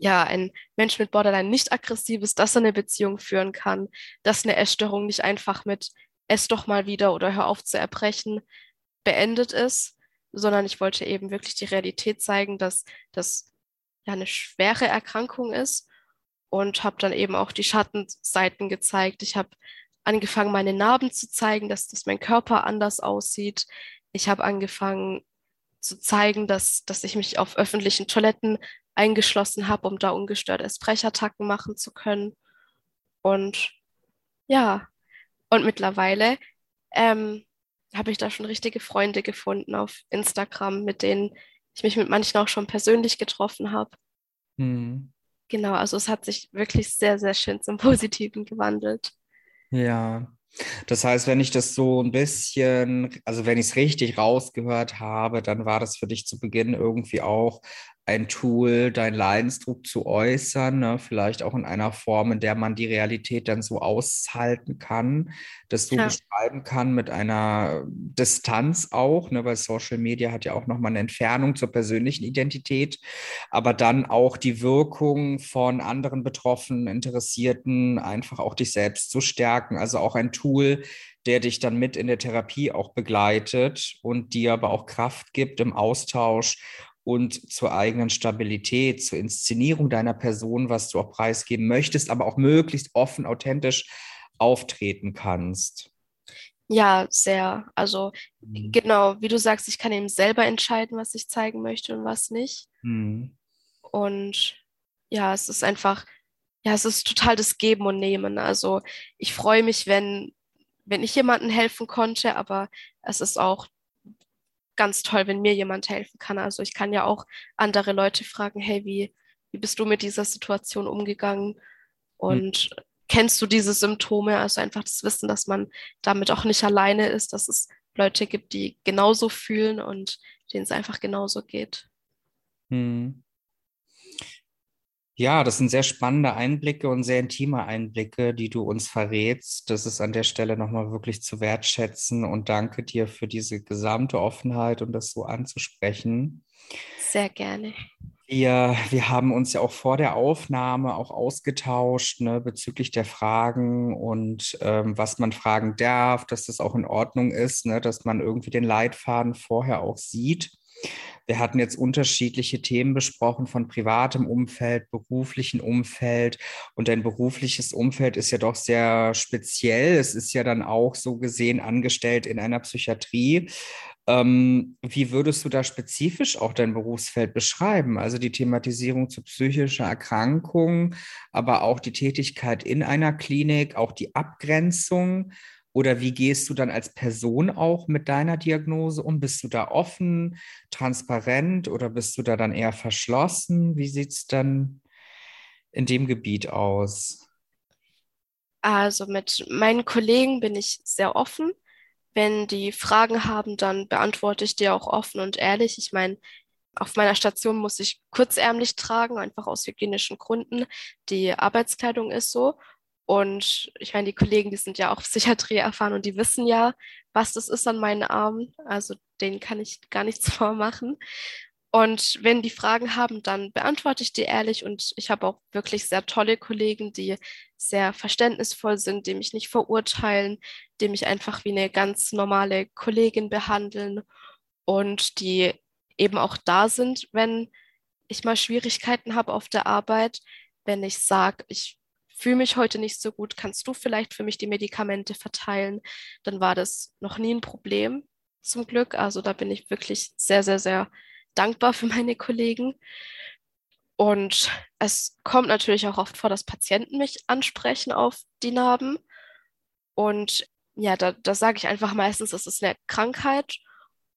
ja, ein Mensch mit Borderline nicht aggressiv ist, dass er eine Beziehung führen kann, dass eine Essstörung nicht einfach mit ess doch mal wieder oder hör auf zu erbrechen beendet ist, sondern ich wollte eben wirklich die Realität zeigen, dass das ja eine schwere Erkrankung ist und habe dann eben auch die Schattenseiten gezeigt. Ich habe angefangen, meine Narben zu zeigen, dass, dass mein Körper anders aussieht. Ich habe angefangen zu zeigen, dass, dass ich mich auf öffentlichen Toiletten eingeschlossen habe, um da ungestört Esprechattacken machen zu können. Und ja, und mittlerweile ähm, habe ich da schon richtige Freunde gefunden auf Instagram, mit denen ich mich mit manchen auch schon persönlich getroffen habe. Hm. Genau, also es hat sich wirklich sehr, sehr schön zum Positiven gewandelt. Ja, das heißt, wenn ich das so ein bisschen, also wenn ich es richtig rausgehört habe, dann war das für dich zu Beginn irgendwie auch ein Tool, deinen Leidensdruck zu äußern, ne? vielleicht auch in einer Form, in der man die Realität dann so aushalten kann, dass du ja. beschreiben kann mit einer Distanz auch, ne? weil Social Media hat ja auch nochmal eine Entfernung zur persönlichen Identität, aber dann auch die Wirkung von anderen Betroffenen, Interessierten, einfach auch dich selbst zu stärken, also auch ein Tool, der dich dann mit in der Therapie auch begleitet und dir aber auch Kraft gibt im Austausch und zur eigenen Stabilität, zur Inszenierung deiner Person, was du auch preisgeben möchtest, aber auch möglichst offen, authentisch auftreten kannst. Ja, sehr. Also mhm. genau, wie du sagst, ich kann eben selber entscheiden, was ich zeigen möchte und was nicht. Mhm. Und ja, es ist einfach, ja, es ist total das Geben und Nehmen. Also ich freue mich, wenn, wenn ich jemandem helfen konnte, aber es ist auch ganz toll, wenn mir jemand helfen kann. Also ich kann ja auch andere Leute fragen, hey, wie, wie bist du mit dieser Situation umgegangen? Und mhm. kennst du diese Symptome? Also einfach das Wissen, dass man damit auch nicht alleine ist, dass es Leute gibt, die genauso fühlen und denen es einfach genauso geht. Mhm. Ja, das sind sehr spannende Einblicke und sehr intime Einblicke, die du uns verrätst. Das ist an der Stelle nochmal wirklich zu wertschätzen und danke dir für diese gesamte Offenheit und das so anzusprechen. Sehr gerne. Wir, wir haben uns ja auch vor der Aufnahme auch ausgetauscht ne, bezüglich der Fragen und ähm, was man fragen darf, dass das auch in Ordnung ist, ne, dass man irgendwie den Leitfaden vorher auch sieht. Wir hatten jetzt unterschiedliche Themen besprochen von privatem Umfeld, beruflichen Umfeld. Und dein berufliches Umfeld ist ja doch sehr speziell. Es ist ja dann auch so gesehen angestellt in einer Psychiatrie. Ähm, wie würdest du da spezifisch auch dein Berufsfeld beschreiben? Also die Thematisierung zu psychischer Erkrankung, aber auch die Tätigkeit in einer Klinik, auch die Abgrenzung oder wie gehst du dann als Person auch mit deiner Diagnose um? Bist du da offen, transparent oder bist du da dann eher verschlossen? Wie sieht es dann in dem Gebiet aus? Also mit meinen Kollegen bin ich sehr offen. Wenn die Fragen haben, dann beantworte ich dir auch offen und ehrlich. Ich meine, auf meiner Station muss ich kurzärmlich tragen, einfach aus hygienischen Gründen. Die Arbeitskleidung ist so. Und ich meine, die Kollegen, die sind ja auch Psychiatrie erfahren und die wissen ja, was das ist an meinen Armen. Also denen kann ich gar nichts vormachen. Und wenn die Fragen haben, dann beantworte ich die ehrlich. Und ich habe auch wirklich sehr tolle Kollegen, die sehr verständnisvoll sind, die mich nicht verurteilen, die mich einfach wie eine ganz normale Kollegin behandeln und die eben auch da sind, wenn ich mal Schwierigkeiten habe auf der Arbeit, wenn ich sage, ich fühle mich heute nicht so gut, kannst du vielleicht für mich die Medikamente verteilen? Dann war das noch nie ein Problem, zum Glück. Also da bin ich wirklich sehr, sehr, sehr dankbar für meine Kollegen. Und es kommt natürlich auch oft vor, dass Patienten mich ansprechen auf die Narben. Und ja, da, da sage ich einfach meistens, es ist eine Krankheit.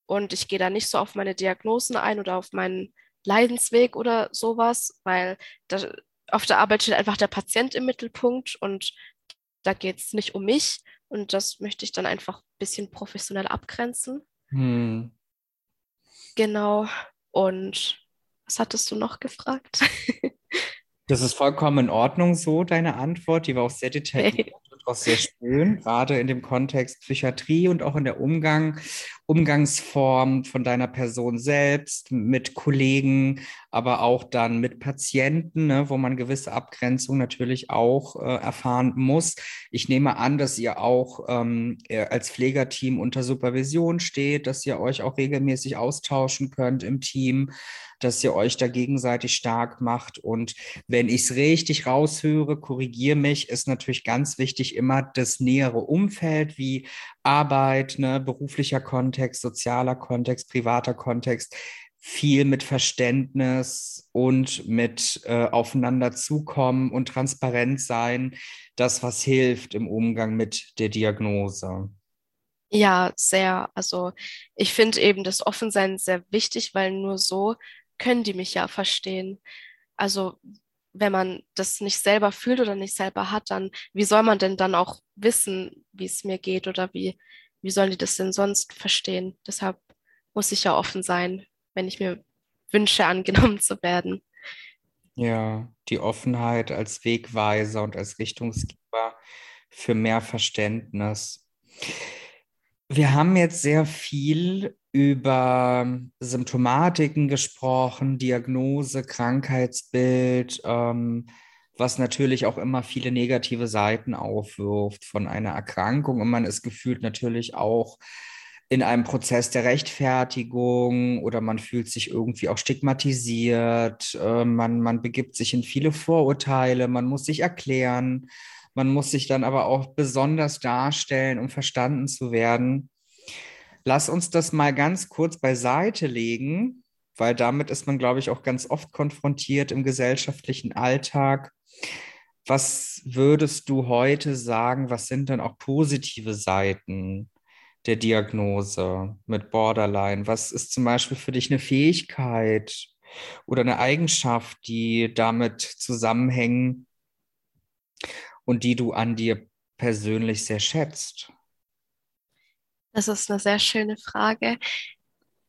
Und ich gehe da nicht so auf meine Diagnosen ein oder auf meinen Leidensweg oder sowas, weil da, auf der Arbeit steht einfach der Patient im Mittelpunkt und da geht es nicht um mich. Und das möchte ich dann einfach ein bisschen professionell abgrenzen. Hm. Genau. Und was hattest du noch gefragt? Das ist vollkommen in Ordnung so, deine Antwort. Die war auch sehr detailliert. Auch sehr schön, gerade in dem Kontext Psychiatrie und auch in der Umgang, Umgangsform von deiner Person selbst, mit Kollegen, aber auch dann mit Patienten, ne, wo man gewisse Abgrenzungen natürlich auch äh, erfahren muss. Ich nehme an, dass ihr auch ähm, äh, als Pflegerteam unter Supervision steht, dass ihr euch auch regelmäßig austauschen könnt im Team, dass ihr euch da gegenseitig stark macht. Und wenn ich es richtig raushöre, korrigiere mich, ist natürlich ganz wichtig immer das nähere Umfeld wie Arbeit, ne, beruflicher Kontext, sozialer Kontext, privater Kontext viel mit Verständnis und mit äh, aufeinander zukommen und transparent sein, das, was hilft im Umgang mit der Diagnose. Ja, sehr. Also ich finde eben das Offensein sehr wichtig, weil nur so können die mich ja verstehen. Also wenn man das nicht selber fühlt oder nicht selber hat, dann wie soll man denn dann auch wissen, wie es mir geht oder wie, wie sollen die das denn sonst verstehen? Deshalb muss ich ja offen sein wenn ich mir wünsche, angenommen zu werden. Ja, die Offenheit als Wegweiser und als Richtungsgeber für mehr Verständnis. Wir haben jetzt sehr viel über Symptomatiken gesprochen, Diagnose, Krankheitsbild, ähm, was natürlich auch immer viele negative Seiten aufwirft von einer Erkrankung. Und man ist gefühlt natürlich auch in einem Prozess der Rechtfertigung oder man fühlt sich irgendwie auch stigmatisiert, äh, man, man begibt sich in viele Vorurteile, man muss sich erklären, man muss sich dann aber auch besonders darstellen, um verstanden zu werden. Lass uns das mal ganz kurz beiseite legen, weil damit ist man, glaube ich, auch ganz oft konfrontiert im gesellschaftlichen Alltag. Was würdest du heute sagen, was sind denn auch positive Seiten der Diagnose mit Borderline? Was ist zum Beispiel für dich eine Fähigkeit oder eine Eigenschaft, die damit zusammenhängen und die du an dir persönlich sehr schätzt? Das ist eine sehr schöne Frage.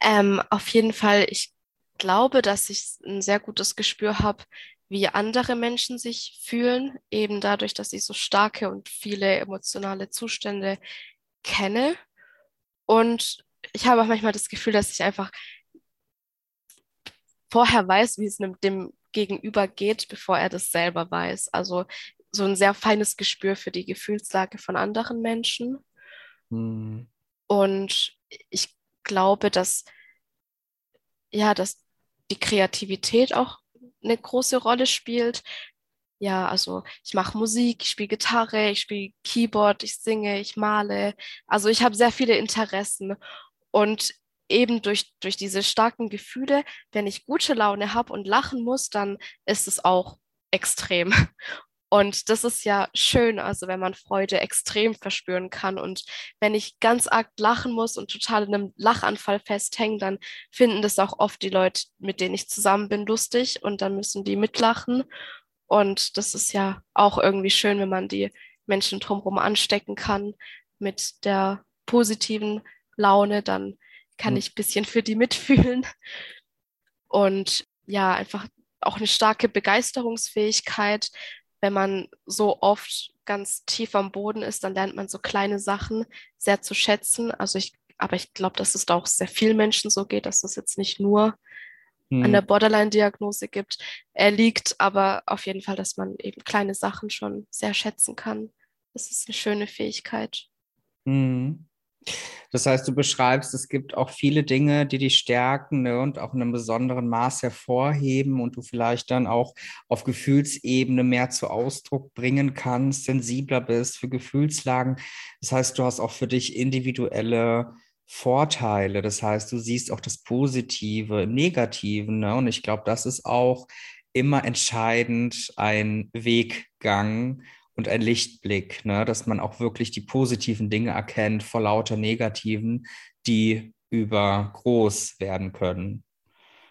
Ähm, auf jeden Fall, ich glaube, dass ich ein sehr gutes Gespür habe, wie andere Menschen sich fühlen, eben dadurch, dass ich so starke und viele emotionale Zustände kenne und ich habe auch manchmal das Gefühl, dass ich einfach vorher weiß, wie es dem Gegenüber geht, bevor er das selber weiß. Also so ein sehr feines Gespür für die Gefühlslage von anderen Menschen. Hm. Und ich glaube, dass ja, dass die Kreativität auch eine große Rolle spielt, ja, also ich mache Musik, ich spiele Gitarre, ich spiele Keyboard, ich singe, ich male. Also ich habe sehr viele Interessen. Und eben durch, durch diese starken Gefühle, wenn ich gute Laune habe und lachen muss, dann ist es auch extrem. Und das ist ja schön, also wenn man Freude extrem verspüren kann. Und wenn ich ganz arg lachen muss und total in einem Lachanfall festhänge, dann finden das auch oft die Leute, mit denen ich zusammen bin, lustig und dann müssen die mitlachen. Und das ist ja auch irgendwie schön, wenn man die Menschen drumherum anstecken kann mit der positiven Laune, dann kann mhm. ich ein bisschen für die mitfühlen. Und ja, einfach auch eine starke Begeisterungsfähigkeit. Wenn man so oft ganz tief am Boden ist, dann lernt man so kleine Sachen sehr zu schätzen. Also ich, aber ich glaube, dass es da auch sehr vielen Menschen so geht, dass das jetzt nicht nur an der hm. Borderline-Diagnose gibt, er liegt, aber auf jeden Fall, dass man eben kleine Sachen schon sehr schätzen kann. Das ist eine schöne Fähigkeit. Mhm. Das heißt, du beschreibst, es gibt auch viele Dinge, die dich stärken ne, und auch in einem besonderen Maß hervorheben und du vielleicht dann auch auf Gefühlsebene mehr zu Ausdruck bringen kannst, sensibler bist für Gefühlslagen. Das heißt, du hast auch für dich individuelle Vorteile. Das heißt, du siehst auch das Positive im Negativen. Ne? Und ich glaube, das ist auch immer entscheidend ein Weggang und ein Lichtblick, ne? dass man auch wirklich die positiven Dinge erkennt vor lauter negativen, die übergroß werden können.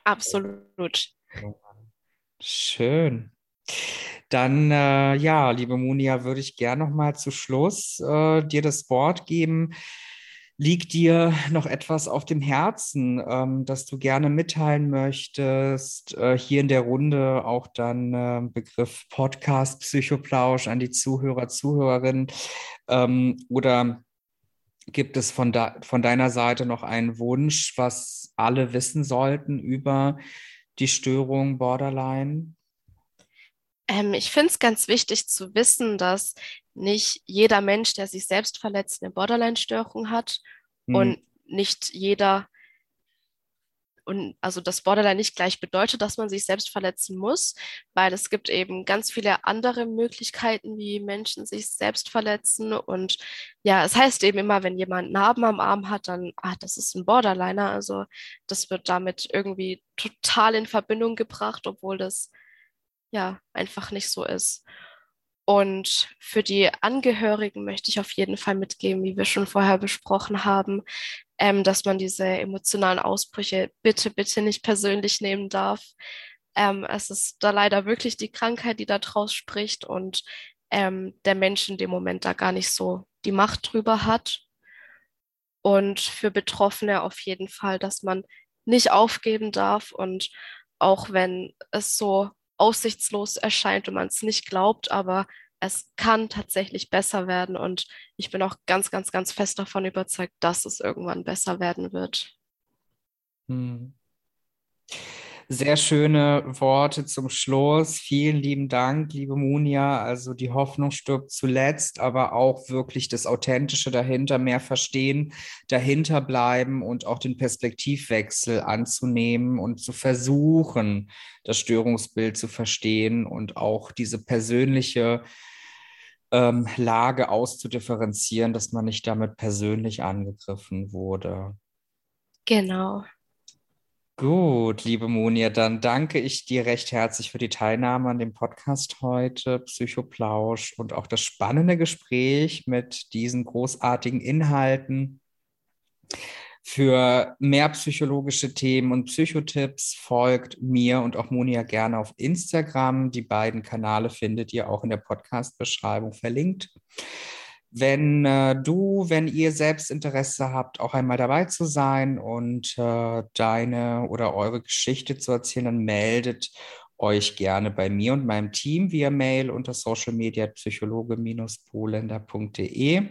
Absolut. Schön. Dann, äh, ja, liebe Munia, würde ich gerne noch mal zu Schluss äh, dir das Wort geben. Liegt dir noch etwas auf dem Herzen, ähm, das du gerne mitteilen möchtest? Äh, hier in der Runde auch dann äh, Begriff Podcast Psychoplausch an die Zuhörer, Zuhörerinnen. Ähm, oder Gibt es von, da, von deiner Seite noch einen Wunsch, was alle wissen sollten über die Störung Borderline? Ähm, ich finde es ganz wichtig zu wissen, dass nicht jeder Mensch, der sich selbst verletzt, eine Borderline-Störung hat hm. und nicht jeder und also das Borderline nicht gleich bedeutet, dass man sich selbst verletzen muss, weil es gibt eben ganz viele andere Möglichkeiten, wie Menschen sich selbst verletzen. Und ja, es heißt eben immer, wenn jemand Narben am Arm hat, dann, ah, das ist ein Borderliner. Also das wird damit irgendwie total in Verbindung gebracht, obwohl das ja einfach nicht so ist. Und für die Angehörigen möchte ich auf jeden Fall mitgeben, wie wir schon vorher besprochen haben, ähm, dass man diese emotionalen Ausbrüche bitte, bitte nicht persönlich nehmen darf. Ähm, es ist da leider wirklich die Krankheit, die da draus spricht und ähm, der Mensch in dem Moment da gar nicht so die Macht drüber hat. Und für Betroffene auf jeden Fall, dass man nicht aufgeben darf und auch wenn es so aussichtslos erscheint und man es nicht glaubt, aber es kann tatsächlich besser werden und ich bin auch ganz, ganz, ganz fest davon überzeugt, dass es irgendwann besser werden wird. Hm. Sehr schöne Worte zum Schluss. Vielen lieben Dank, liebe Munia. Also die Hoffnung stirbt zuletzt, aber auch wirklich das Authentische dahinter, mehr verstehen, dahinter bleiben und auch den Perspektivwechsel anzunehmen und zu versuchen, das Störungsbild zu verstehen und auch diese persönliche ähm, Lage auszudifferenzieren, dass man nicht damit persönlich angegriffen wurde. Genau. Gut, liebe Monia, dann danke ich dir recht herzlich für die Teilnahme an dem Podcast heute, Psychoplausch und auch das spannende Gespräch mit diesen großartigen Inhalten. Für mehr psychologische Themen und Psychotipps folgt mir und auch Monia gerne auf Instagram. Die beiden Kanäle findet ihr auch in der Podcast-Beschreibung verlinkt. Wenn äh, du, wenn ihr selbst Interesse habt, auch einmal dabei zu sein und äh, deine oder eure Geschichte zu erzählen, dann meldet euch gerne bei mir und meinem Team via Mail unter socialmedia-psychologe-polender.de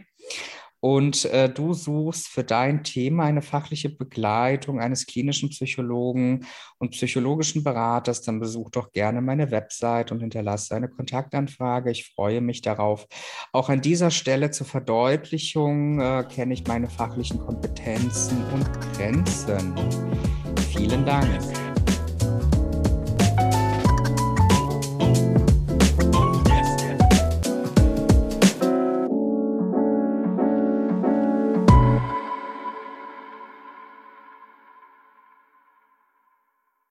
und äh, du suchst für dein Thema eine fachliche Begleitung eines klinischen Psychologen und psychologischen Beraters, dann besuch doch gerne meine Website und hinterlasse eine Kontaktanfrage. Ich freue mich darauf. Auch an dieser Stelle zur Verdeutlichung äh, kenne ich meine fachlichen Kompetenzen und Grenzen. Vielen Dank.